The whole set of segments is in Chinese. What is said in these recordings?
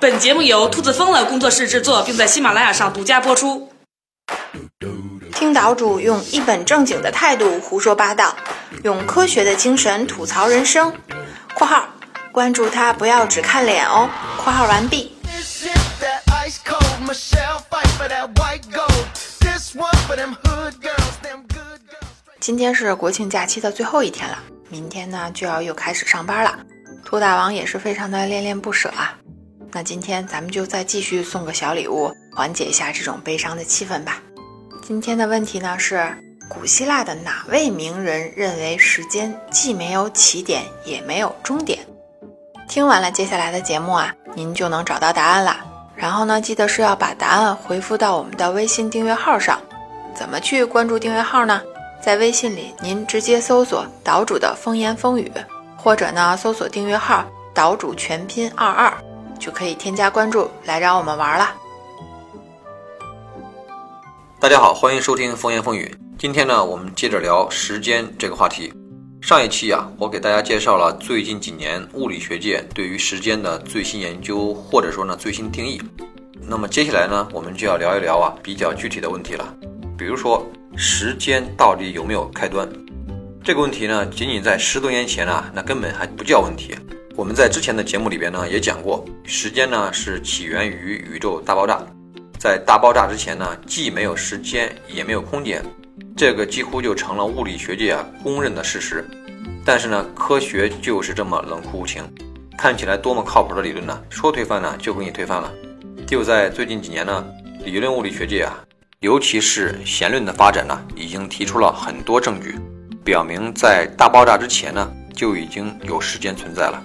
本节目由兔子疯了工作室制作，并在喜马拉雅上独家播出。听岛主用一本正经的态度胡说八道，用科学的精神吐槽人生。（括号关注他，不要只看脸哦。）（括号完毕。）今天是国庆假期的最后一天了，明天呢就要又开始上班了。兔大王也是非常的恋恋不舍啊。那今天咱们就再继续送个小礼物，缓解一下这种悲伤的气氛吧。今天的问题呢是：古希腊的哪位名人认为时间既没有起点也没有终点？听完了接下来的节目啊，您就能找到答案了。然后呢，记得是要把答案回复到我们的微信订阅号上。怎么去关注订阅号呢？在微信里，您直接搜索“岛主的风言风语”，或者呢，搜索订阅号“岛主全拼二二”。就可以添加关注来找我们玩了。大家好，欢迎收听风言风语。今天呢，我们接着聊时间这个话题。上一期啊，我给大家介绍了最近几年物理学界对于时间的最新研究，或者说呢最新定义。那么接下来呢，我们就要聊一聊啊比较具体的问题了。比如说，时间到底有没有开端？这个问题呢，仅仅在十多年前啊，那根本还不叫问题。我们在之前的节目里边呢也讲过，时间呢是起源于宇宙大爆炸，在大爆炸之前呢，既没有时间也没有空间，这个几乎就成了物理学界啊公认的事实。但是呢，科学就是这么冷酷无情，看起来多么靠谱的理论呢，说推翻呢就给你推翻了。就在最近几年呢，理论物理学界啊，尤其是弦论的发展呢，已经提出了很多证据，表明在大爆炸之前呢就已经有时间存在了。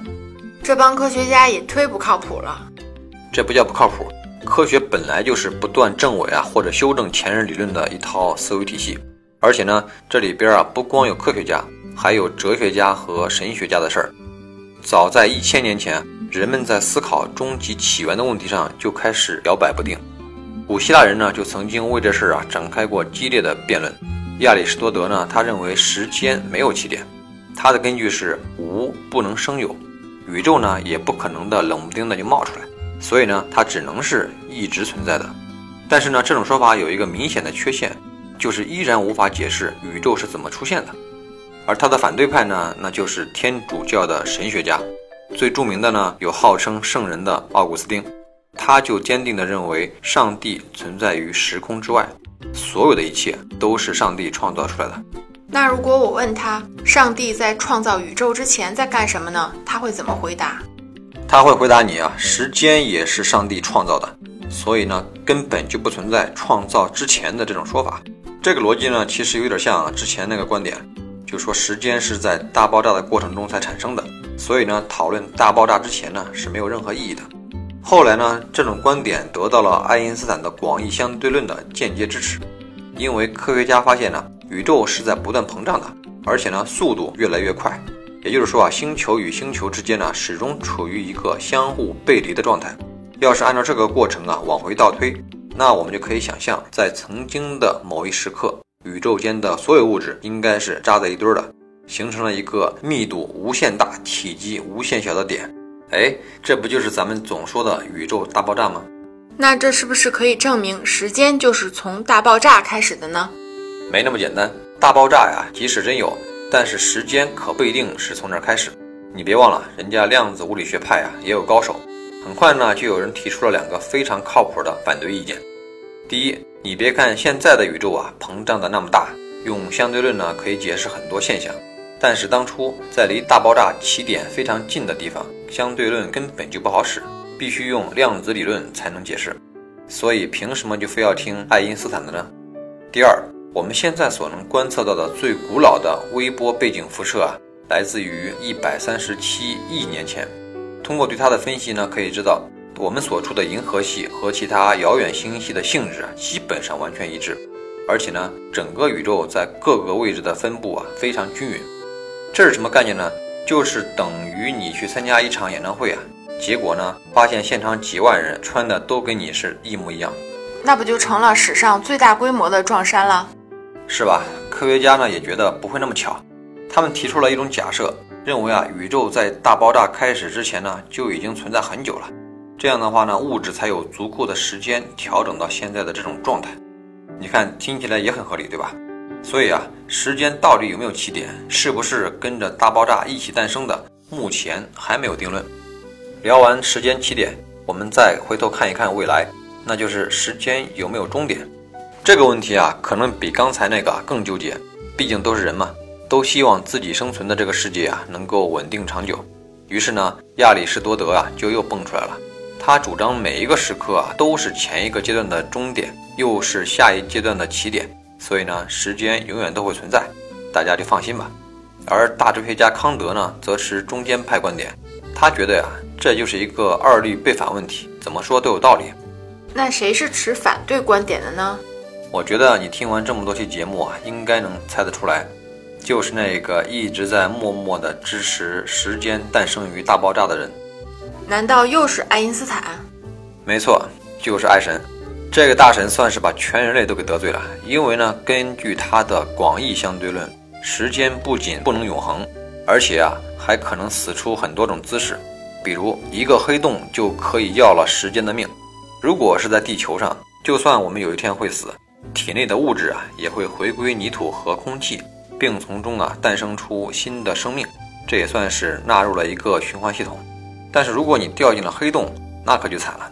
这帮科学家也忒不靠谱了。这不叫不靠谱，科学本来就是不断证伪啊或者修正前人理论的一套思维体系。而且呢，这里边啊不光有科学家，还有哲学家和神学家的事儿。早在一千年前，人们在思考终极起源的问题上就开始摇摆不定。古希腊人呢就曾经为这事儿啊展开过激烈的辩论。亚里士多德呢，他认为时间没有起点，他的根据是无不能生有。宇宙呢也不可能的冷不丁的就冒出来，所以呢它只能是一直存在的。但是呢这种说法有一个明显的缺陷，就是依然无法解释宇宙是怎么出现的。而他的反对派呢，那就是天主教的神学家，最著名的呢有号称圣人的奥古斯丁，他就坚定地认为上帝存在于时空之外，所有的一切都是上帝创造出来的。那如果我问他，上帝在创造宇宙之前在干什么呢？他会怎么回答？他会回答你啊，时间也是上帝创造的，所以呢，根本就不存在创造之前的这种说法。这个逻辑呢，其实有点像之前那个观点，就说时间是在大爆炸的过程中才产生的，所以呢，讨论大爆炸之前呢是没有任何意义的。后来呢，这种观点得到了爱因斯坦的广义相对论的间接支持，因为科学家发现呢。宇宙是在不断膨胀的，而且呢，速度越来越快。也就是说啊，星球与星球之间呢，始终处于一个相互背离的状态。要是按照这个过程啊往回倒推，那我们就可以想象，在曾经的某一时刻，宇宙间的所有物质应该是扎在一堆的，形成了一个密度无限大、体积无限小的点。哎，这不就是咱们总说的宇宙大爆炸吗？那这是不是可以证明时间就是从大爆炸开始的呢？没那么简单，大爆炸呀，即使真有，但是时间可不一定是从这儿开始。你别忘了，人家量子物理学派呀也有高手。很快呢，就有人提出了两个非常靠谱的反对意见。第一，你别看现在的宇宙啊膨胀的那么大，用相对论呢可以解释很多现象，但是当初在离大爆炸起点非常近的地方，相对论根本就不好使，必须用量子理论才能解释。所以凭什么就非要听爱因斯坦的呢？第二。我们现在所能观测到的最古老的微波背景辐射啊，来自于一百三十七亿年前。通过对它的分析呢，可以知道我们所处的银河系和其他遥远星系的性质啊，基本上完全一致。而且呢，整个宇宙在各个位置的分布啊，非常均匀。这是什么概念呢？就是等于你去参加一场演唱会啊，结果呢，发现现场几万人穿的都跟你是一模一样，那不就成了史上最大规模的撞衫了？是吧？科学家呢也觉得不会那么巧，他们提出了一种假设，认为啊，宇宙在大爆炸开始之前呢就已经存在很久了。这样的话呢，物质才有足够的时间调整到现在的这种状态。你看，听起来也很合理，对吧？所以啊，时间到底有没有起点，是不是跟着大爆炸一起诞生的，目前还没有定论。聊完时间起点，我们再回头看一看未来，那就是时间有没有终点。这个问题啊，可能比刚才那个更纠结。毕竟都是人嘛，都希望自己生存的这个世界啊能够稳定长久。于是呢，亚里士多德啊就又蹦出来了。他主张每一个时刻啊都是前一个阶段的终点，又是下一阶段的起点。所以呢，时间永远都会存在，大家就放心吧。而大哲学家康德呢，则持中间派观点。他觉得呀，这就是一个二律背反问题，怎么说都有道理。那谁是持反对观点的呢？我觉得你听完这么多期节目啊，应该能猜得出来，就是那个一直在默默的支持时间诞生于大爆炸的人。难道又是爱因斯坦？没错，就是爱神。这个大神算是把全人类都给得罪了，因为呢，根据他的广义相对论，时间不仅不能永恒，而且啊，还可能死出很多种姿势，比如一个黑洞就可以要了时间的命。如果是在地球上，就算我们有一天会死。体内的物质啊，也会回归泥土和空气，并从中啊诞生出新的生命，这也算是纳入了一个循环系统。但是如果你掉进了黑洞，那可就惨了，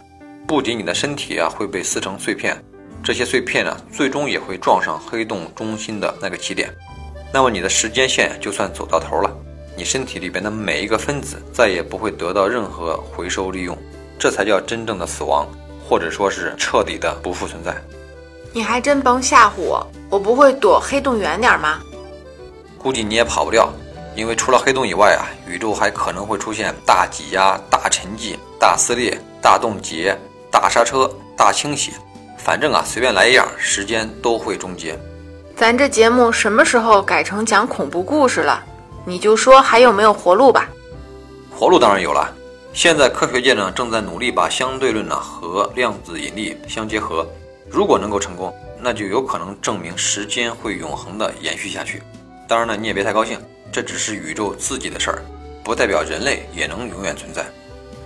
不仅你的身体啊会被撕成碎片，这些碎片呢最终也会撞上黑洞中心的那个起点，那么你的时间线就算走到头了，你身体里边的每一个分子再也不会得到任何回收利用，这才叫真正的死亡，或者说是彻底的不复存在。你还真甭吓唬我，我不会躲黑洞远点吗？估计你也跑不掉，因为除了黑洞以外啊，宇宙还可能会出现大挤压、大沉寂、大撕裂、大冻结、大刹车、大倾斜，反正啊，随便来一样，时间都会终结。咱这节目什么时候改成讲恐怖故事了？你就说还有没有活路吧？活路当然有了，现在科学界呢正在努力把相对论呢和量子引力相结合。如果能够成功，那就有可能证明时间会永恒的延续下去。当然了，你也别太高兴，这只是宇宙自己的事儿，不代表人类也能永远存在。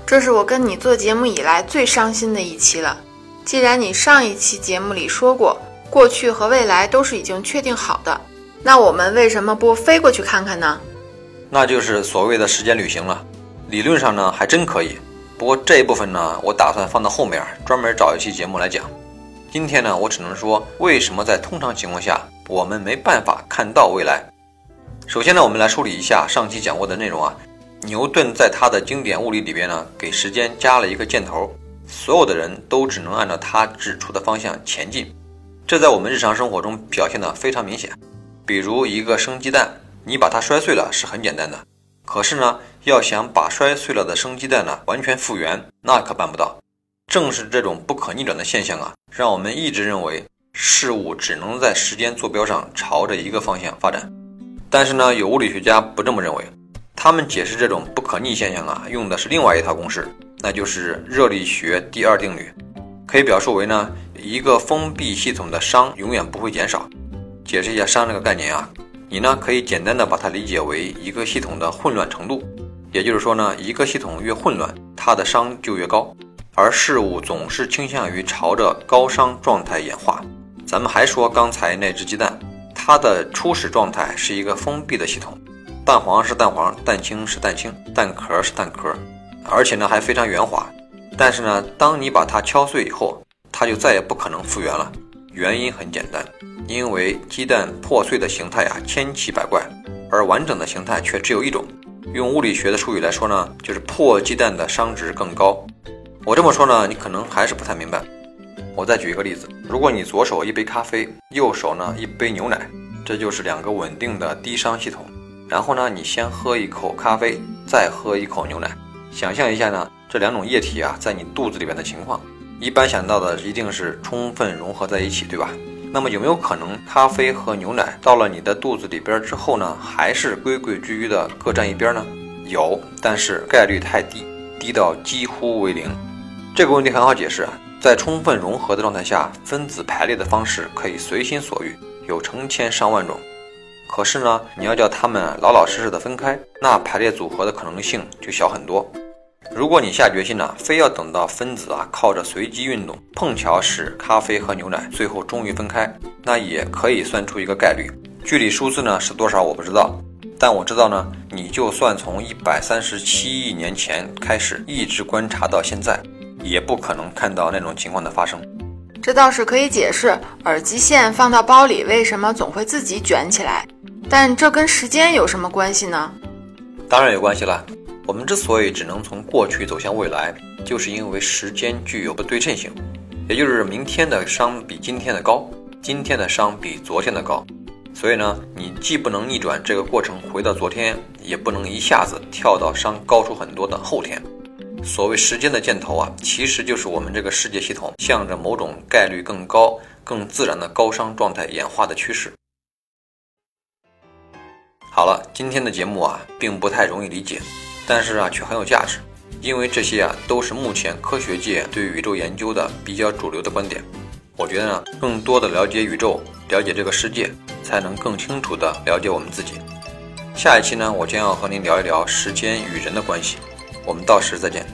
这是我跟你做节目以来最伤心的一期了。既然你上一期节目里说过，过去和未来都是已经确定好的，那我们为什么不飞过去看看呢？那就是所谓的时间旅行了。理论上呢，还真可以。不过这一部分呢，我打算放到后面专门找一期节目来讲。今天呢，我只能说，为什么在通常情况下我们没办法看到未来？首先呢，我们来梳理一下上期讲过的内容啊。牛顿在他的经典物理里边呢，给时间加了一个箭头，所有的人都只能按照他指出的方向前进。这在我们日常生活中表现的非常明显。比如一个生鸡蛋，你把它摔碎了是很简单的，可是呢，要想把摔碎了的生鸡蛋呢完全复原，那可办不到。正是这种不可逆转的现象啊，让我们一直认为事物只能在时间坐标上朝着一个方向发展。但是呢，有物理学家不这么认为，他们解释这种不可逆现象啊，用的是另外一套公式，那就是热力学第二定律，可以表述为呢，一个封闭系统的熵永远不会减少。解释一下熵这个概念啊，你呢可以简单的把它理解为一个系统的混乱程度，也就是说呢，一个系统越混乱，它的熵就越高。而事物总是倾向于朝着高熵状态演化。咱们还说刚才那只鸡蛋，它的初始状态是一个封闭的系统，蛋黄是蛋黄，蛋清是蛋清，蛋壳是蛋壳，而且呢还非常圆滑。但是呢，当你把它敲碎以后，它就再也不可能复原了。原因很简单，因为鸡蛋破碎的形态啊千奇百怪，而完整的形态却只有一种。用物理学的术语来说呢，就是破鸡蛋的熵值更高。我这么说呢，你可能还是不太明白。我再举一个例子：如果你左手一杯咖啡，右手呢一杯牛奶，这就是两个稳定的低熵系统。然后呢，你先喝一口咖啡，再喝一口牛奶，想象一下呢，这两种液体啊在你肚子里边的情况，一般想到的一定是充分融合在一起，对吧？那么有没有可能咖啡和牛奶到了你的肚子里边之后呢，还是规规矩矩的各占一边呢？有，但是概率太低，低到几乎为零。这个问题很好解释啊，在充分融合的状态下，分子排列的方式可以随心所欲，有成千上万种。可是呢，你要叫它们老老实实的分开，那排列组合的可能性就小很多。如果你下决心呢，非要等到分子啊靠着随机运动碰巧使咖啡和牛奶最后终于分开，那也可以算出一个概率。具体数字呢是多少我不知道，但我知道呢，你就算从一百三十七亿年前开始一直观察到现在，也不可能看到那种情况的发生。这倒是可以解释耳机线放到包里为什么总会自己卷起来，但这跟时间有什么关系呢？当然有关系了。我们之所以只能从过去走向未来，就是因为时间具有不对称性，也就是明天的商比今天的高，今天的商比昨天的高。所以呢，你既不能逆转这个过程回到昨天，也不能一下子跳到商高出很多的后天。所谓时间的箭头啊，其实就是我们这个世界系统向着某种概率更高、更自然的高商状态演化的趋势。好了，今天的节目啊，并不太容易理解。但是啊，却很有价值，因为这些啊都是目前科学界对宇宙研究的比较主流的观点。我觉得呢，更多的了解宇宙，了解这个世界，才能更清楚的了解我们自己。下一期呢，我将要和您聊一聊时间与人的关系。我们到时再见。